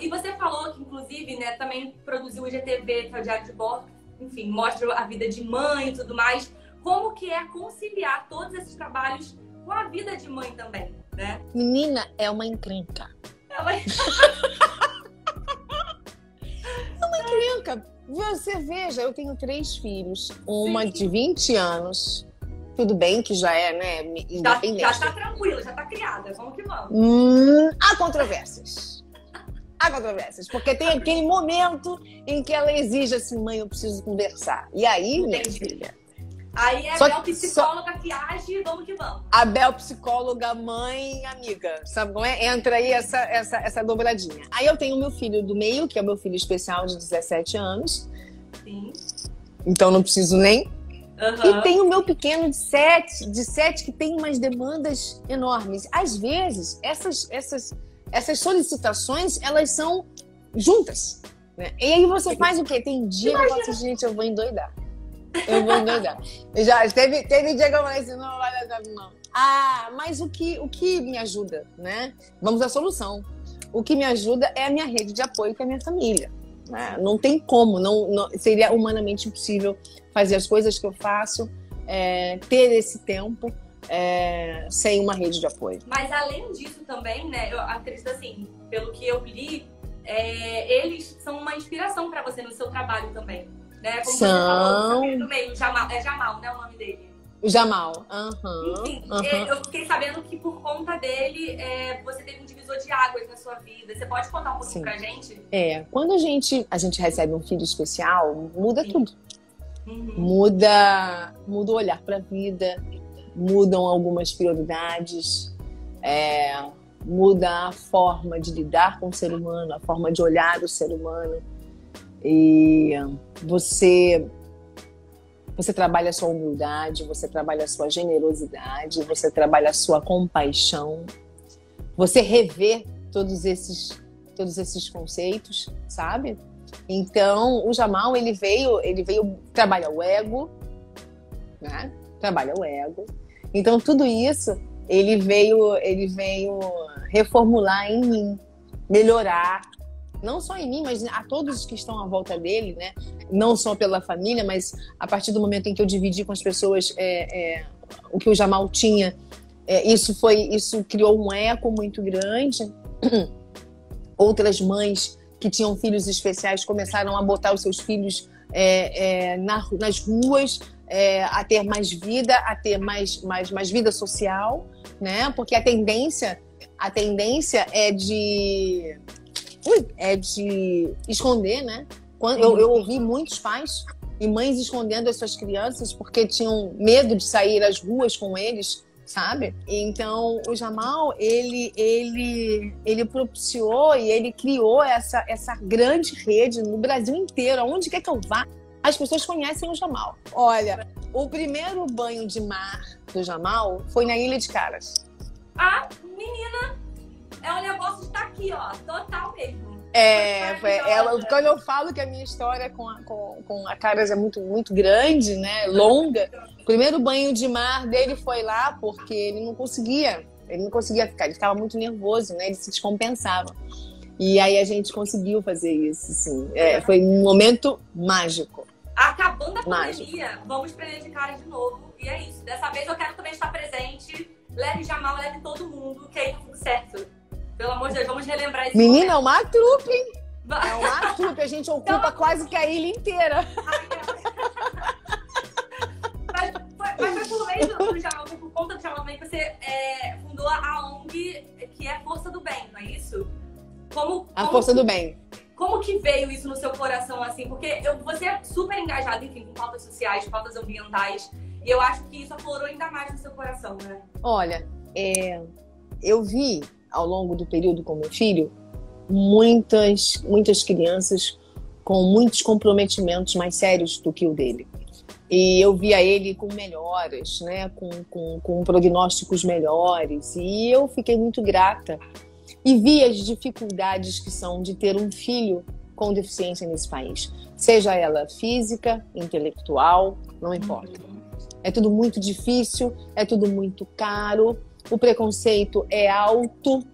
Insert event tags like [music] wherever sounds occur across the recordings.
e você falou que, inclusive, né, também produziu o IGTV, que é o Diário de Bordo, enfim, mostra a vida de mãe e tudo mais. Como que é conciliar todos esses trabalhos com a vida de mãe também, né? Menina, é uma encrenca. É uma... [laughs] é uma encrenca. Você veja, eu tenho três filhos, uma Sim. de 20 anos. Tudo bem que já é, né, independente. Já, já tá tranquila, já tá criada, vamos que vamos. Hum, há controvérsias. Há controvérsias, porque tem aquele momento em que ela exige assim, mãe, eu preciso conversar. E aí, minha filha, Aí é a Bel psicóloga só... que age, vamos que vamos. A Bel psicóloga, mãe, amiga. Sabe como é? Entra aí essa, essa, essa dobradinha. Aí eu tenho o meu filho do meio, que é o meu filho especial de 17 anos. Sim. Então não preciso nem. Uhum. E tem o meu pequeno de 7, de 7 que tem umas demandas enormes. Às vezes, essas, essas, essas solicitações, elas são juntas. Né? E aí você faz o quê? Tem dia Imagina. que eu falo assim, gente, eu vou endoidar. Eu vou endoidar. [laughs] Já teve, teve dia que eu falei assim, não vai dar não. Ah, mas o que, o que me ajuda, né? Vamos à solução. O que me ajuda é a minha rede de apoio, que é a minha família. Né? Não tem como, não, não, seria humanamente impossível fazer as coisas que eu faço, é, ter esse tempo é, sem uma rede de apoio. Mas além disso também, né, eu acredito assim, pelo que eu li, é, eles são uma inspiração para você no seu trabalho também. Né? Como São... você falou, do meio, Jamal, é Jamal, né? O nome dele. O Jamal. Uhum, Enfim, uhum. eu fiquei sabendo que por conta dele é, você teve um divisor de águas na sua vida. Você pode contar um pouquinho Sim. pra gente? É, quando a gente, a gente recebe um filho especial, muda Sim. tudo. Uhum. Muda, muda o olhar para a vida, mudam algumas prioridades, é, muda a forma de lidar com o ser humano, a forma de olhar o ser humano. E você você trabalha a sua humildade, você trabalha a sua generosidade, você trabalha a sua compaixão. Você rever todos esses todos esses conceitos, sabe? Então, o Jamal, ele veio, ele veio trabalhar o ego, né? Trabalha o ego. Então, tudo isso ele veio, ele veio reformular em mim, melhorar não só em mim, mas a todos que estão à volta dele, né? Não só pela família, mas a partir do momento em que eu dividi com as pessoas é, é, o que o Jamal tinha, é, isso foi, isso criou um eco muito grande. [clears throat] Outras mães que tinham filhos especiais começaram a botar os seus filhos é, é, na, nas ruas, é, a ter mais vida, a ter mais, mais, mais vida social, né? Porque a tendência, a tendência é de é de esconder, né? Quando, eu, eu ouvi muitos pais e mães escondendo as suas crianças porque tinham medo de sair às ruas com eles, sabe? Então, o Jamal, ele, ele, ele propiciou e ele criou essa, essa grande rede no Brasil inteiro. Aonde quer que eu vá, as pessoas conhecem o Jamal. Olha, o primeiro banho de mar do Jamal foi na Ilha de Caras. Ah, menina, é um negócio de estar tá aqui, ó, total mesmo. É, ela, quando eu falo que a minha história com a, com, com a Caras é muito, muito grande, né, longa, o primeiro banho de mar dele foi lá porque ele não conseguia, ele não conseguia ficar, ele ficava muito nervoso, né, ele se descompensava. E aí a gente conseguiu fazer isso, sim. É, foi um momento mágico. Acabando a pandemia, vamos prender de cara de novo. E é isso. Dessa vez eu quero também estar presente. Leve Jamal, leve todo mundo, que aí tá tudo certo. Pelo amor de Deus, vamos relembrar isso. Menina, é uma trupe, hein? É uma trupe, a gente [laughs] ocupa então... quase que a ilha inteira. mas, Como, como a Força que, do Bem. Como que veio isso no seu coração, assim? Porque eu, você é super engajado, enfim, com pautas sociais, pautas ambientais. E eu acho que isso aflorou ainda mais no seu coração, né? Olha, é, eu vi ao longo do período com meu filho, muitas, muitas crianças com muitos comprometimentos mais sérios do que o dele. E eu via ele com melhoras, né, com, com, com prognósticos melhores, e eu fiquei muito grata. E vi as dificuldades que são de ter um filho com deficiência nesse país, seja ela física, intelectual, não importa. É tudo muito difícil, é tudo muito caro, o preconceito é alto,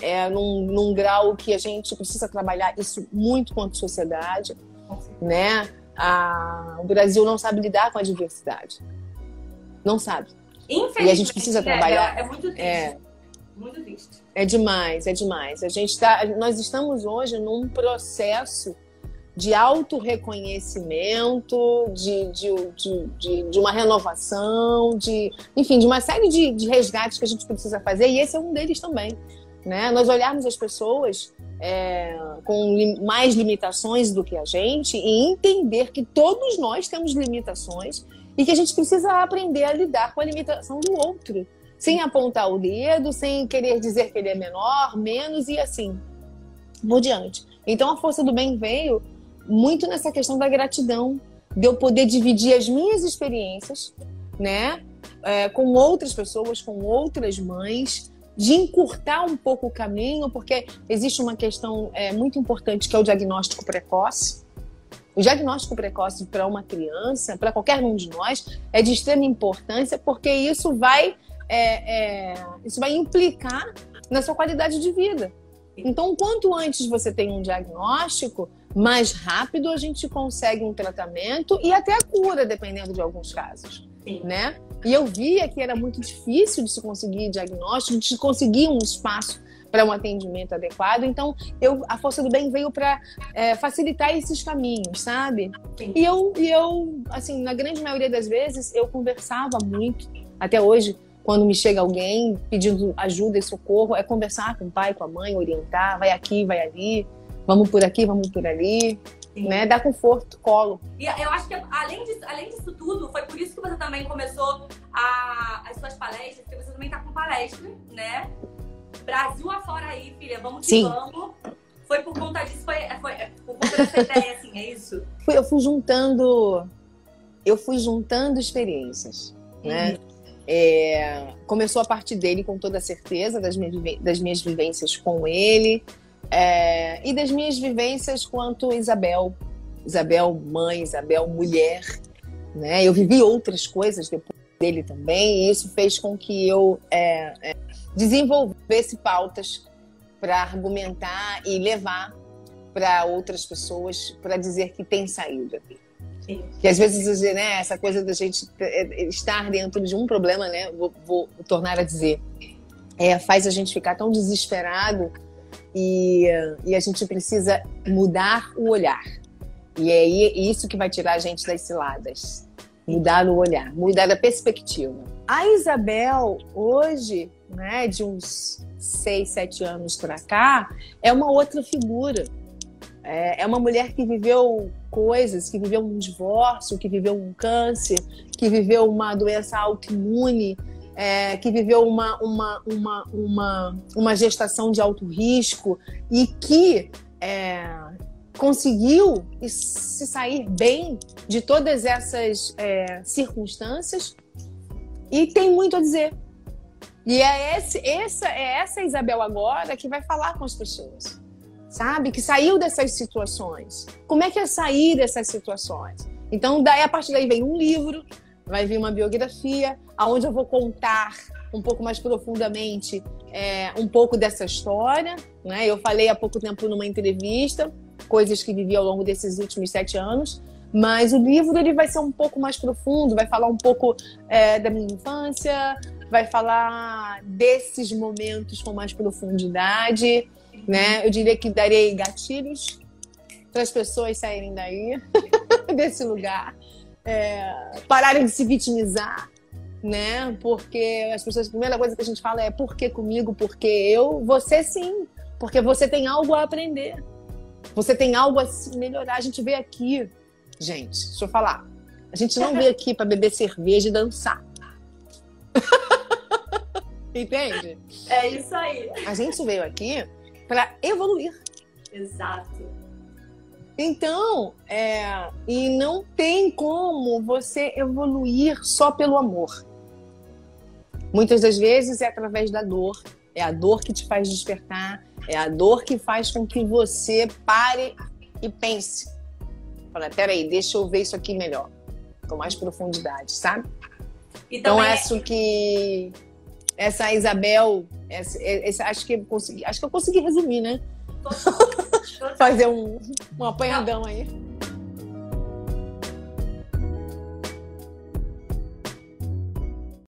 é num, num grau que a gente precisa trabalhar isso muito quanto sociedade, né? A, o Brasil não sabe lidar com a diversidade. Não sabe. E a gente precisa trabalhar. É, é muito triste. É, muito triste. É demais, é demais. A gente tá, nós estamos hoje num processo de autorreconhecimento, de, de, de, de, de uma renovação, de, enfim, de uma série de, de resgates que a gente precisa fazer, e esse é um deles também. Né? Nós olharmos as pessoas é, com li mais limitações do que a gente e entender que todos nós temos limitações e que a gente precisa aprender a lidar com a limitação do outro, sem apontar o dedo, sem querer dizer que ele é menor, menos e assim por diante. Então a força do bem veio muito nessa questão da gratidão, de eu poder dividir as minhas experiências, né, é, com outras pessoas, com outras mães, de encurtar um pouco o caminho, porque existe uma questão é, muito importante que é o diagnóstico precoce. O diagnóstico precoce para uma criança, para qualquer um de nós, é de extrema importância, porque isso vai, é, é, isso vai implicar na sua qualidade de vida. Então, quanto antes você tem um diagnóstico, mais rápido a gente consegue um tratamento e até a cura, dependendo de alguns casos, Sim. né? E eu via que era muito difícil de se conseguir diagnóstico, de se conseguir um espaço para um atendimento adequado. Então, eu, a Força do Bem veio para é, facilitar esses caminhos, sabe? Sim. E eu, e eu, assim, na grande maioria das vezes, eu conversava muito, até hoje, quando me chega alguém pedindo ajuda e socorro, é conversar com o pai, com a mãe, orientar, vai aqui, vai ali, vamos por aqui, vamos por ali. Né? Dá conforto, colo. E eu acho que além disso, além disso tudo, foi por isso que você também começou a, as suas palestras, porque você também tá com palestra, né? Brasil afora aí, filha, vamos que Sim. vamos. Foi por conta disso, foi, foi por conta dessa [laughs] ideia, assim, é isso? Eu fui juntando, eu fui juntando experiências, né? Uhum. É, começou a partir dele, com toda certeza, das minhas, das minhas vivências com ele é, e das minhas vivências quanto Isabel. Isabel mãe, Isabel mulher. Né? Eu vivi outras coisas depois dele também, e isso fez com que eu é, é, desenvolvesse pautas para argumentar e levar para outras pessoas para dizer que tem saída. Que às vezes, né, essa coisa da gente é, estar dentro de um problema, né, vou, vou tornar a dizer, é, faz a gente ficar tão desesperado e, e a gente precisa mudar o olhar. E é isso que vai tirar a gente das ciladas. Mudar o olhar, mudar a perspectiva. A Isabel, hoje, né, de uns seis, sete anos para cá, é uma outra figura. É, é uma mulher que viveu coisas, que viveu um divórcio, que viveu um câncer, que viveu uma doença autoimune, é, que viveu uma, uma, uma, uma, uma gestação de alto risco e que é, conseguiu se sair bem de todas essas é, circunstâncias e tem muito a dizer. E é, esse, essa, é essa Isabel agora que vai falar com as pessoas sabe? Que saiu dessas situações. Como é que é sair dessas situações? Então, daí a partir daí vem um livro, vai vir uma biografia, aonde eu vou contar um pouco mais profundamente é, um pouco dessa história. Né? Eu falei há pouco tempo numa entrevista coisas que vivi ao longo desses últimos sete anos, mas o livro ele vai ser um pouco mais profundo, vai falar um pouco é, da minha infância, vai falar desses momentos com mais profundidade né? Eu diria que darei gatilhos para as pessoas saírem daí, [laughs] desse lugar, é, pararem de se vitimizar, né? Porque as pessoas, a primeira coisa que a gente fala é por que comigo, porque eu, você sim, porque você tem algo a aprender, você tem algo a melhorar. A gente veio aqui, gente, deixa eu falar, a gente não veio aqui para beber cerveja e dançar. [laughs] Entende? É isso aí. A gente veio aqui para evoluir. Exato. Então, é, e não tem como você evoluir só pelo amor. Muitas das vezes é através da dor. É a dor que te faz despertar, é a dor que faz com que você pare e pense. Fala, peraí, deixa eu ver isso aqui melhor, com mais profundidade, sabe? então, então é... acho que essa Isabel, essa, essa, acho, que eu consegui, acho que eu consegui resumir, né? [laughs] Fazer um, um apanhadão aí.